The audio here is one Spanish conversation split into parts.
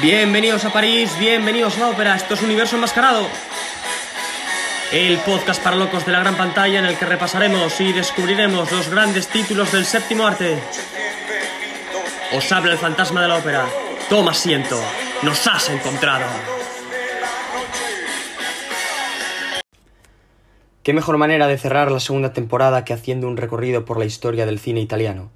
Bienvenidos a París, bienvenidos a la ópera, esto es Universo Enmascarado. El podcast para locos de la gran pantalla en el que repasaremos y descubriremos los grandes títulos del séptimo arte. Os habla el fantasma de la ópera. Toma asiento, nos has encontrado. ¿Qué mejor manera de cerrar la segunda temporada que haciendo un recorrido por la historia del cine italiano?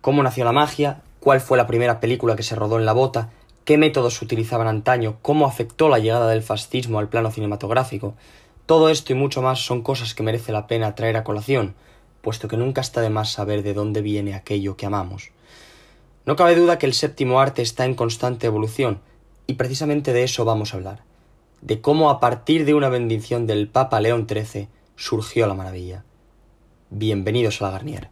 ¿Cómo nació la magia? ¿Cuál fue la primera película que se rodó en la bota? ¿Qué métodos utilizaban antaño? ¿Cómo afectó la llegada del fascismo al plano cinematográfico? Todo esto y mucho más son cosas que merece la pena traer a colación, puesto que nunca está de más saber de dónde viene aquello que amamos. No cabe duda que el séptimo arte está en constante evolución, y precisamente de eso vamos a hablar, de cómo a partir de una bendición del Papa León XIII surgió la maravilla. Bienvenidos a la Garnier.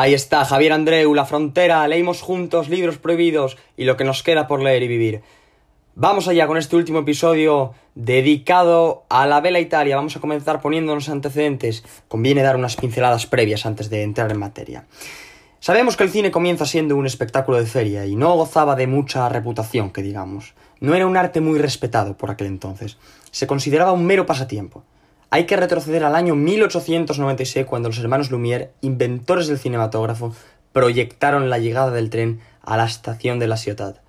Ahí está, Javier Andreu, La Frontera, leímos juntos libros prohibidos y lo que nos queda por leer y vivir. Vamos allá con este último episodio dedicado a la Vela Italia. Vamos a comenzar poniéndonos antecedentes. Conviene dar unas pinceladas previas antes de entrar en materia. Sabemos que el cine comienza siendo un espectáculo de feria y no gozaba de mucha reputación, que digamos. No era un arte muy respetado por aquel entonces. Se consideraba un mero pasatiempo. Hay que retroceder al año 1896 cuando los hermanos Lumière, inventores del cinematógrafo, proyectaron la llegada del tren a la estación de la Ciudad.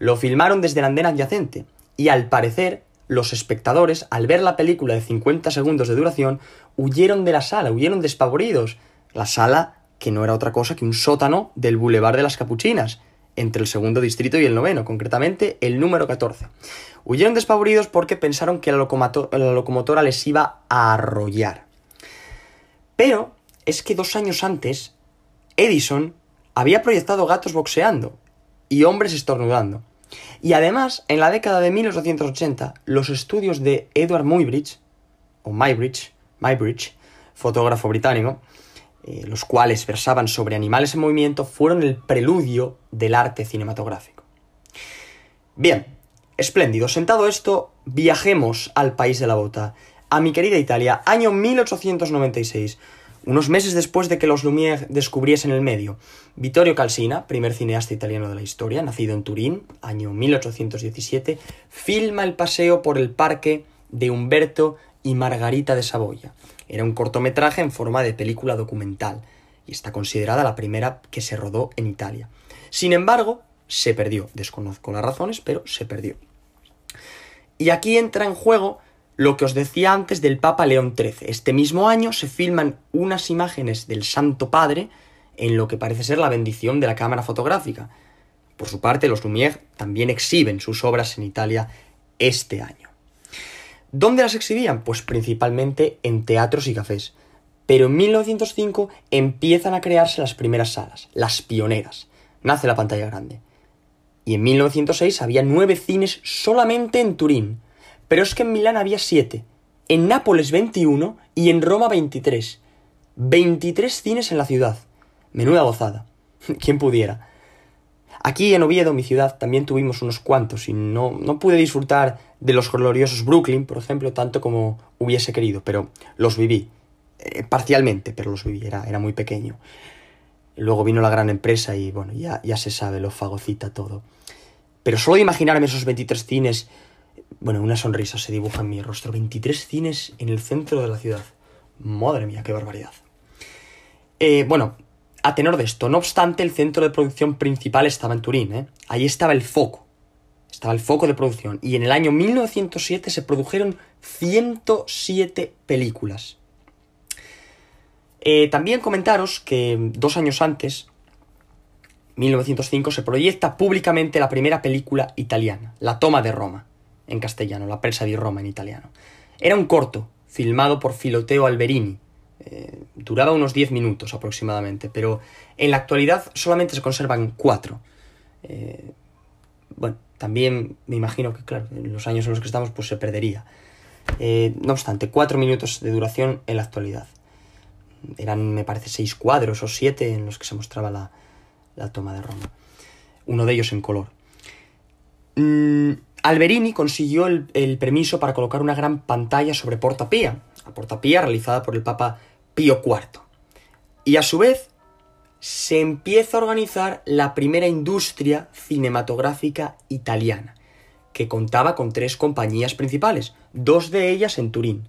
Lo filmaron desde la andén adyacente y al parecer los espectadores, al ver la película de 50 segundos de duración, huyeron de la sala, huyeron despavoridos. La sala que no era otra cosa que un sótano del Boulevard de las Capuchinas, entre el segundo distrito y el noveno, concretamente el número 14. Huyeron despavoridos porque pensaron que la, la, locomotora les iba a arrollar. Pero es que dos años antes, Edison había proyectado gatos boxeando y hombres estornudando. Y además, en la década de 1880, los estudios de Edward Muybridge, o Muybridge, Muybridge fotógrafo británico, eh, los cuales versaban sobre animales en movimiento, fueron el preludio del arte cinematográfico. Bien, espléndido. Sentado esto, viajemos al país de la bota, a mi querida Italia, año 1896, unos meses después de que los Lumière descubriesen el medio. Vittorio Calsina, primer cineasta italiano de la historia, nacido en Turín, año 1817, filma el paseo por el parque de Humberto y Margarita de Saboya. Era un cortometraje en forma de película documental y está considerada la primera que se rodó en Italia. Sin embargo, se perdió. Desconozco las razones, pero se perdió. Y aquí entra en juego lo que os decía antes del Papa León XIII. Este mismo año se filman unas imágenes del Santo Padre en lo que parece ser la bendición de la cámara fotográfica. Por su parte, los Lumière también exhiben sus obras en Italia este año. ¿Dónde las exhibían? Pues principalmente en teatros y cafés. Pero en 1905 empiezan a crearse las primeras salas, las pioneras. Nace la pantalla grande. Y en 1906 había nueve cines solamente en Turín. Pero es que en Milán había siete, en Nápoles 21 y en Roma 23. 23 cines en la ciudad. Menuda gozada. ¿Quién pudiera? Aquí en Oviedo, mi ciudad, también tuvimos unos cuantos y no, no pude disfrutar de los gloriosos Brooklyn, por ejemplo, tanto como hubiese querido, pero los viví. Eh, parcialmente, pero los viví, era, era, muy pequeño. Luego vino la gran empresa y bueno, ya, ya se sabe, lo fagocita todo. Pero solo de imaginarme esos 23 cines, bueno, una sonrisa se dibuja en mi rostro. 23 cines en el centro de la ciudad. Madre mía, qué barbaridad. Eh, bueno, a tenor de esto, no obstante, el centro de producción principal estaba en Turín, ¿eh? Ahí estaba el foco. Estaba el foco de producción. Y en el año 1907 se produjeron 107 películas. Eh, también comentaros que dos años antes, 1905, se proyecta públicamente la primera película italiana, La Toma de Roma. en castellano, La presa di Roma en italiano. Era un corto, filmado por Filoteo Alberini. Eh, duraba unos 10 minutos aproximadamente, pero en la actualidad solamente se conservan cuatro. Eh, bueno, también me imagino que, claro, en los años en los que estamos, pues se perdería. Eh, no obstante, cuatro minutos de duración en la actualidad. Eran, me parece, seis cuadros o siete en los que se mostraba la, la toma de Roma. Uno de ellos en color. Mm, Alberini consiguió el, el, permiso para colocar una gran pantalla sobre Porta Pía, la Porta Pía realizada por el Papa Pío IV. Y a su vez se empieza a organizar la primera industria cinematográfica italiana, que contaba con tres compañías principales, dos de ellas en Turín,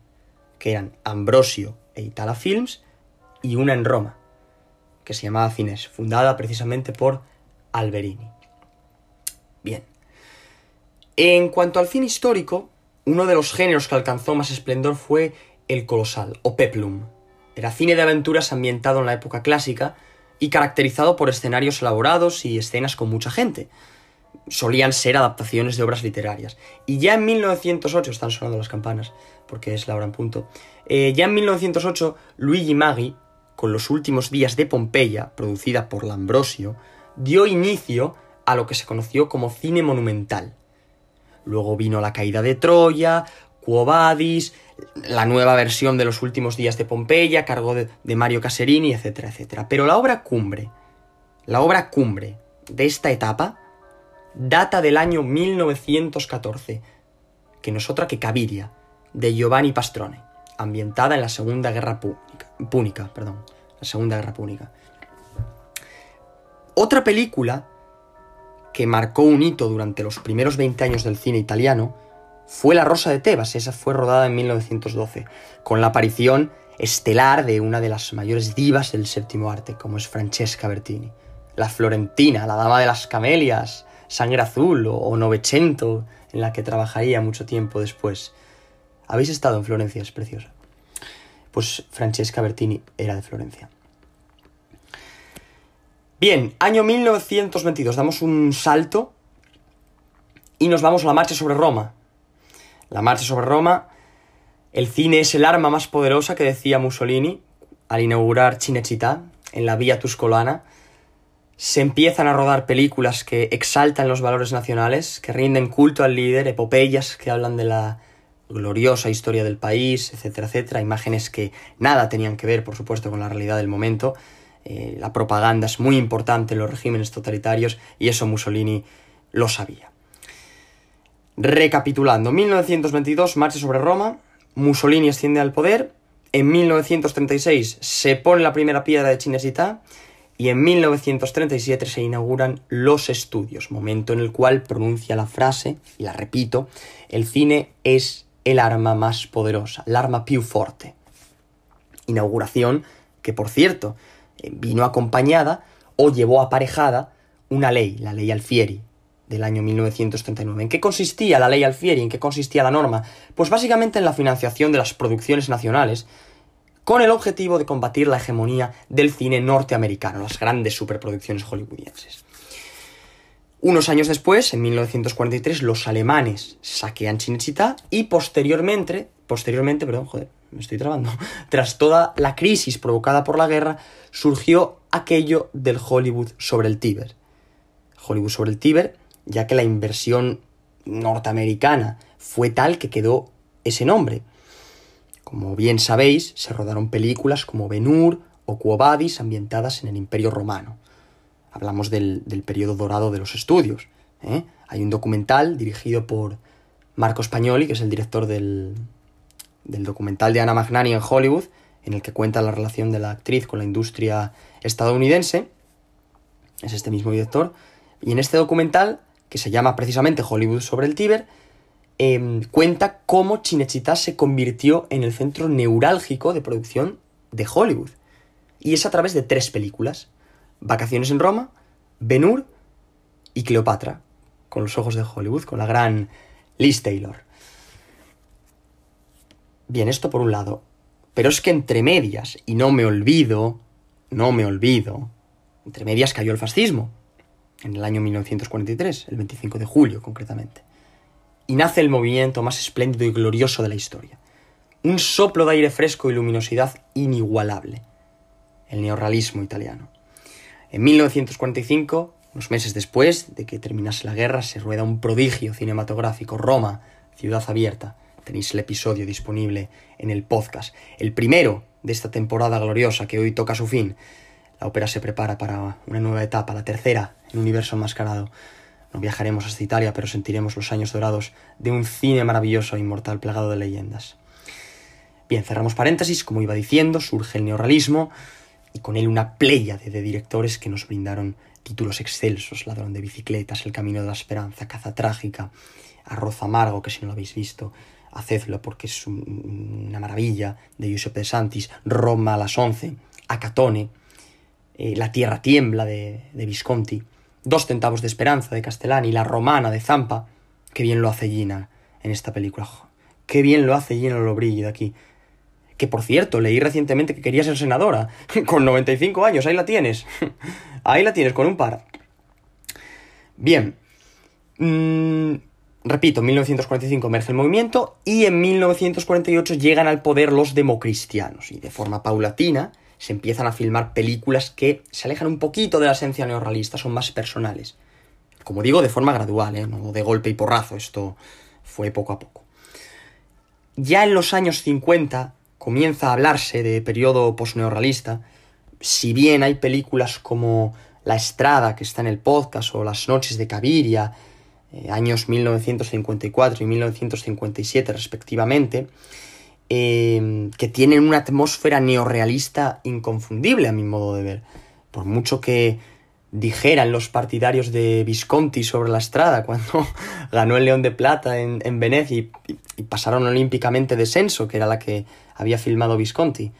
que eran Ambrosio e Itala Films, y una en Roma, que se llamaba Cines, fundada precisamente por Alberini. Bien. En cuanto al cine histórico, uno de los géneros que alcanzó más esplendor fue el colosal, o peplum. Era cine de aventuras ambientado en la época clásica y caracterizado por escenarios elaborados y escenas con mucha gente. Solían ser adaptaciones de obras literarias. Y ya en 1908, están sonando las campanas, porque es la hora en punto, eh, ya en 1908 Luigi Maggi, con los últimos días de Pompeya, producida por Lambrosio, dio inicio a lo que se conoció como cine monumental. Luego vino la caída de Troya, Quo Vadis, la nueva versión de los últimos días de Pompeya, cargo de, de, Mario Caserini, etcétera, etcétera. Pero la obra cumbre, la obra cumbre de esta etapa, data del año 1914, que no es otra que Caviria, de Giovanni Pastrone, ambientada en la Segunda Guerra Púnica, Púnica, perdón, la Segunda Guerra Púnica. Otra película que marcó un hito durante los primeros 20 años del cine italiano fue La Rosa de Tebas, esa fue rodada en 1912, con la aparición estelar de una de las mayores divas del séptimo arte, como es Francesca Bertini. La Florentina, la Dama de las Camelias, Sangre Azul o Novecento, en la que trabajaría mucho tiempo después. Habéis estado en Florencia, es preciosa. Pues Francesca Bertini era de Florencia. Bien, año 1922, damos un salto y nos vamos a la marcha sobre Roma. La marcha sobre Roma, el cine es el arma más poderosa que decía Mussolini al inaugurar Cinecittà en la vía tuscolana. Se empiezan a rodar películas que exaltan los valores nacionales, que rinden culto al líder, epopeyas que hablan de la gloriosa historia del país, etcétera, etcétera, imágenes que nada tenían que ver, por supuesto, con la realidad del momento. Eh, la propaganda es muy importante en los regímenes totalitarios y eso Mussolini lo sabía. Recapitulando, 1922 marcha sobre Roma, Mussolini asciende al poder, en 1936 se pone la primera piedra de Cinecittà y en 1937 se inauguran los estudios, momento en el cual pronuncia la frase, y la repito, el cine es el arma más poderosa, el arma più forte. Inauguración que, por cierto, vino acompañada o llevó aparejada una ley, la ley Alfieri, del año 1939. ¿En qué consistía la ley Alfieri? ¿En qué consistía la norma? Pues básicamente en la financiación de las producciones nacionales, con el objetivo de combatir la hegemonía del cine norteamericano, las grandes superproducciones hollywoodienses. Unos años después, en 1943, los alemanes saquean Cinecittà y posteriormente, posteriormente, perdón, joder, me estoy trabando, tras toda la crisis provocada por la guerra, surgió aquello del Hollywood sobre el Tíber. Hollywood sobre el Tíber, ya que la inversión norteamericana fue tal que quedó ese nombre. Como bien sabéis, se rodaron películas como Ben-Hur o Quo Vadis ambientadas en el Imperio Romano. Hablamos del, del periodo dorado de los estudios. ¿eh? Hay un documental dirigido por Marco Spagnoli, que es el director del, del documental de Anna Magnani en Hollywood, en el que cuenta la relación de la actriz con la industria estadounidense. Es este mismo director. Y en este documental, que se llama precisamente Hollywood sobre el Tíber, eh, cuenta cómo Cinecittà se convirtió en el centro neurálgico de producción de Hollywood. Y es a través de tres películas. Vacaciones en Roma, Ben-Hur y Cleopatra, con los ojos de Hollywood, con la gran Liz Taylor. Bien, esto por un lado. Pero es que entre medias, y no me olvido, no me olvido, entre medias cayó el fascismo, en el año 1943, el 25 de julio concretamente. y nace el movimiento más espléndido y glorioso de la historia. Un soplo de aire fresco y luminosidad inigualable. El neorrealismo italiano. En 1945, unos meses después de que terminase la guerra, se rueda un prodigio cinematográfico, Roma, ciudad abierta. Tenéis el episodio disponible en el podcast. El primero de esta temporada gloriosa que hoy toca su fin. La ópera se prepara para una nueva etapa, la tercera, en universo enmascarado. No viajaremos hasta Italia, pero sentiremos los años dorados de un cine maravilloso e inmortal plagado de leyendas. Bien, cerramos paréntesis, como iba diciendo, surge el neorrealismo y con él una playa de directores que nos brindaron títulos excelsos, Ladrón de bicicletas, El camino de la esperanza, Caza trágica, Arroz amargo, que si no lo habéis visto, hacedlo porque es una maravilla, de Giuseppe de Santis, Roma a las once, Acatone, eh, La tierra tiembla de, de Visconti, Dos centavos de esperanza de Castellani, La romana de Zampa. Qué bien lo hace Gina en esta película. Qué bien lo hace Gina Lollobrigida de aquí. Que por cierto, leí recientemente que quería ser senadora. Con 95 años, ahí la tienes. Ahí la tienes, con un par. Bien. Mm, repito, en 1945 emerge el movimiento y en 1948 llegan al poder los democristianos. Y de forma paulatina se empiezan a filmar películas que se alejan un poquito de la esencia neorrealista, son más personales. Como digo, de forma gradual, ¿eh? no de golpe y porrazo, esto fue poco a poco. Ya en los años 50 comienza a hablarse de periodo posneorrealista, si bien hay películas como La Estrada, que está en el podcast, o Las Noches de Caviria, eh, años 1954 y 1957 respectivamente, Em, que tienen una atmósfera neorrealista inconfundible a mi modo de ver. Por mucho que dijeran los partidarios de Visconti sobre la estrada cuando ganó el León de Plata en, Venecia y, pasaron olímpicamente descenso, que era la que había filmado Visconti.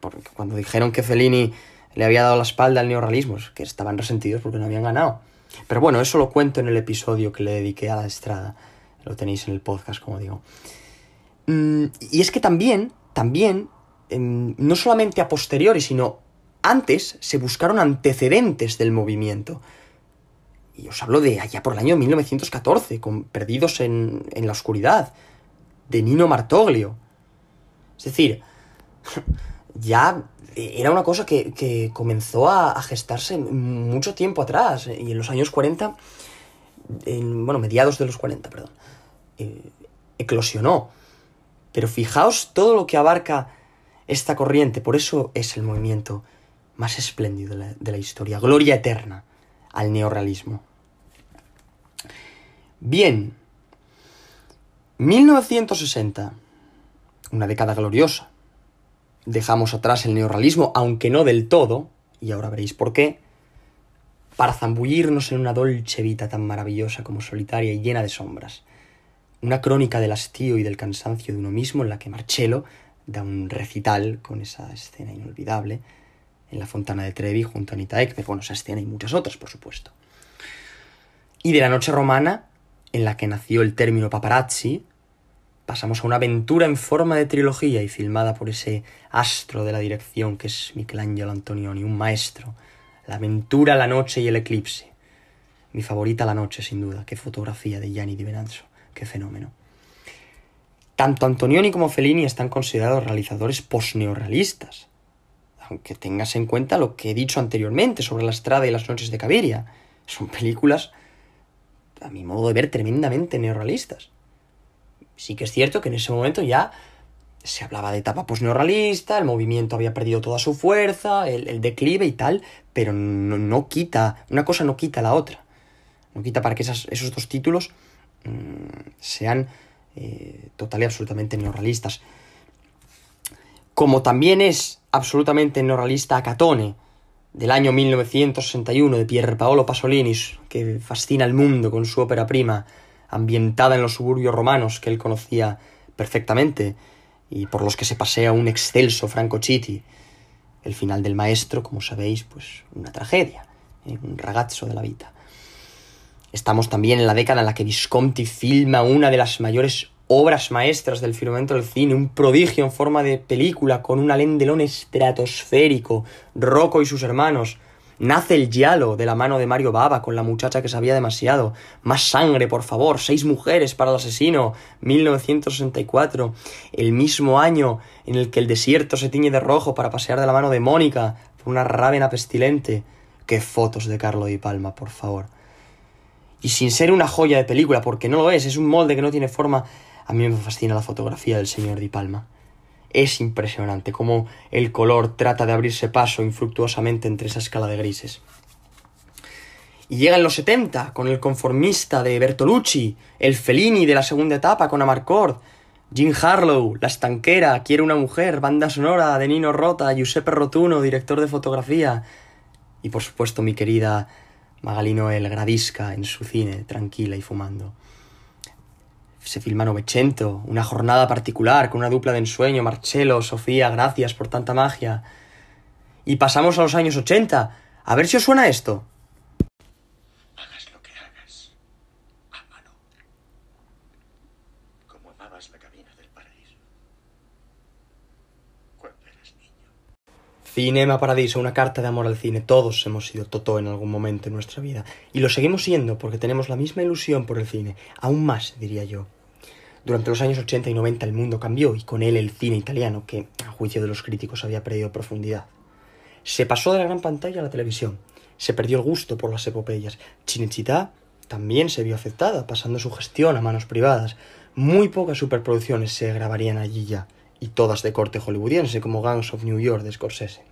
Porque cuando dijeron que Fellini le había dado la espalda al neorrealismo, que estaban resentidos porque no habían ganado. Pero bueno, eso lo cuento en el episodio que le dediqué a la estrada. Lo tenéis en el podcast, como digo. Mm, y es que también, también, em, no solamente a posteriori, sino antes se buscaron antecedentes del movimiento. Y os hablo de allá por el año 1914, con Perdidos en, la Oscuridad, de Nino Martoglio. Es decir, ya era una cosa que, comenzó a, gestarse mucho tiempo atrás, y en los años 40, en, bueno, mediados de los 40, perdón, eh, eclosionó. Pero fijaos todo lo que abarca esta corriente, por eso es el movimiento más espléndido de la, historia. Gloria eterna al neorrealismo. Bien, 1960, una década gloriosa. Dejamos atrás el neorrealismo, aunque no del todo, y ahora veréis por qué, para zambullirnos en una dolce vida tan maravillosa como solitaria y llena de sombras una crónica del hastío y del cansancio de uno mismo en la que Marcello da un recital con esa escena inolvidable en la Fontana de Trevi junto a Anita Ekberg. Bueno, esa escena y muchas otras, por supuesto. Y de la noche romana, en la que nació el término paparazzi, pasamos a una aventura en forma de trilogía y filmada por ese astro de la dirección que es Michelangelo Antonioni, un maestro. La aventura, la noche y el eclipse. Mi favorita la noche, sin duda. Qué fotografía de Gianni Di Venanzo. Qué fenómeno. Tanto Antonioni como Fellini están considerados realizadores posneorrealistas, aunque tengas en cuenta lo que he dicho anteriormente sobre la estrada y las noches de Caviria. Son películas, a mi modo de ver, tremendamente neorrealistas. Sí que es cierto que en ese momento ya se hablaba de etapa posneorrealista, el movimiento había perdido toda su fuerza, el, declive y tal, pero no, quita, una cosa no quita la otra. No quita para que esos dos títulos Mm, sean eh, total y absolutamente neorrealistas. Como también es absolutamente neorrealista Acatone, del año 1961 de Pier Paolo Pasolini, que fascina al mundo con su ópera prima, ambientada en los suburbios romanos que él conocía perfectamente y por los que se pasea un excelso Franco Chiti. El final del maestro, como sabéis, pues una tragedia, ¿eh? un ragazzo de la vida. Estamos también en la década en la que Visconti filma una de las mayores obras maestras del firmamento del cine, un prodigio en forma de película con un alendelón estratosférico, Rocco y sus hermanos, Nace el Giallo de la mano de Mario Baba con la muchacha que sabía demasiado. Más sangre, por favor. Seis mujeres para el asesino. 1964. El mismo año en el que el desierto se tiñe de rojo para pasear de la mano de Mónica por una rávena pestilente. Qué fotos de Carlo Di Palma, por favor. Y sin ser una joya de película, porque no lo es, es un molde que no tiene forma. A mí me fascina la fotografía del señor Di Palma. Es impresionante cómo el color trata de abrirse paso infructuosamente entre esa escala de grises. Y llegan los 70 con el conformista de Bertolucci, el Fellini de la segunda etapa con Amarcord, Jim Harlow, La estanquera, Quiere una mujer, banda sonora de Nino Rota, Giuseppe Rotuno, director de fotografía, y por supuesto mi querida Magalino el Gradisca en su cine, tranquila y fumando se filma Novecento, una jornada particular con una dupla de ensueño, Marcelo, Sofía, gracias por tanta magia. Y pasamos a los años 80. A ver si os suena esto. Hagas lo que hagas. Ámalo. Como amabas la cabina del paraíso. Cuando eras niño. Cinema Paradiso, una carta de amor al cine. Todos hemos sido Totó en algún momento en nuestra vida. Y lo seguimos siendo porque tenemos la misma ilusión por el cine. Aún más, diría yo. Durante los años 80 y 90 el mundo cambió y con él el cine italiano, que, a juicio de los críticos, había perdido profundidad. Se pasó de la gran pantalla a la televisión. Se perdió el gusto por las epopeyas. Cinecittà también se vio afectada, pasando su gestión a manos privadas. Muy pocas superproducciones se grabarían allí ya, y todas de corte hollywoodiense, como Gangs of New York de Scorsese.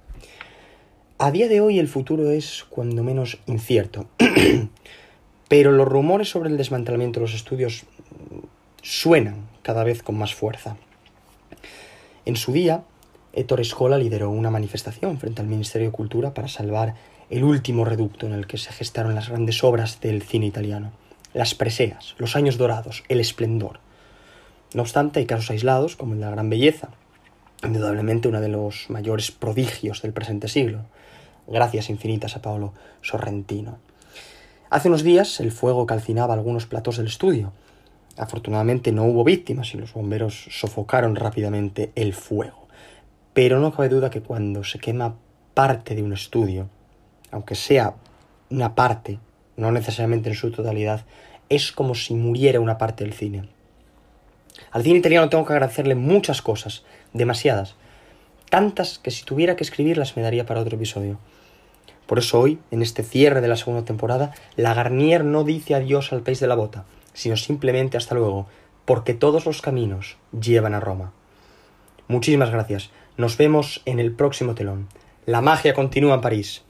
A día de hoy el futuro es cuando menos incierto. Pero los rumores sobre el desmantelamiento de los estudios suenan cada vez con más fuerza. En su día, Ettore Scola lideró una manifestación frente al Ministerio de Cultura para salvar el último reducto en el que se gestaron las grandes obras del cine italiano, las preseas, los años dorados, el esplendor. No obstante, hay casos aislados, como el la Gran Belleza, indudablemente uno de los mayores prodigios del presente siglo. Gracias infinitas a Paolo Sorrentino. Hace unos días el fuego calcinaba algunos platos del estudio, Afortunadamente no hubo víctimas y los bomberos sofocaron rápidamente el fuego. Pero no cabe duda que cuando se quema parte de un estudio, aunque sea una parte, no necesariamente en su totalidad, es como si muriera una parte del cine. Al cine italiano tengo que agradecerle muchas cosas, demasiadas, tantas que si tuviera que escribirlas me daría para otro episodio. Por eso hoy, en este cierre de la segunda temporada, la Garnier no dice adiós al país de la bota, sino simplemente hasta luego, porque todos los caminos llevan a Roma. Muchísimas gracias. Nos vemos en el próximo telón. La magia continúa en París.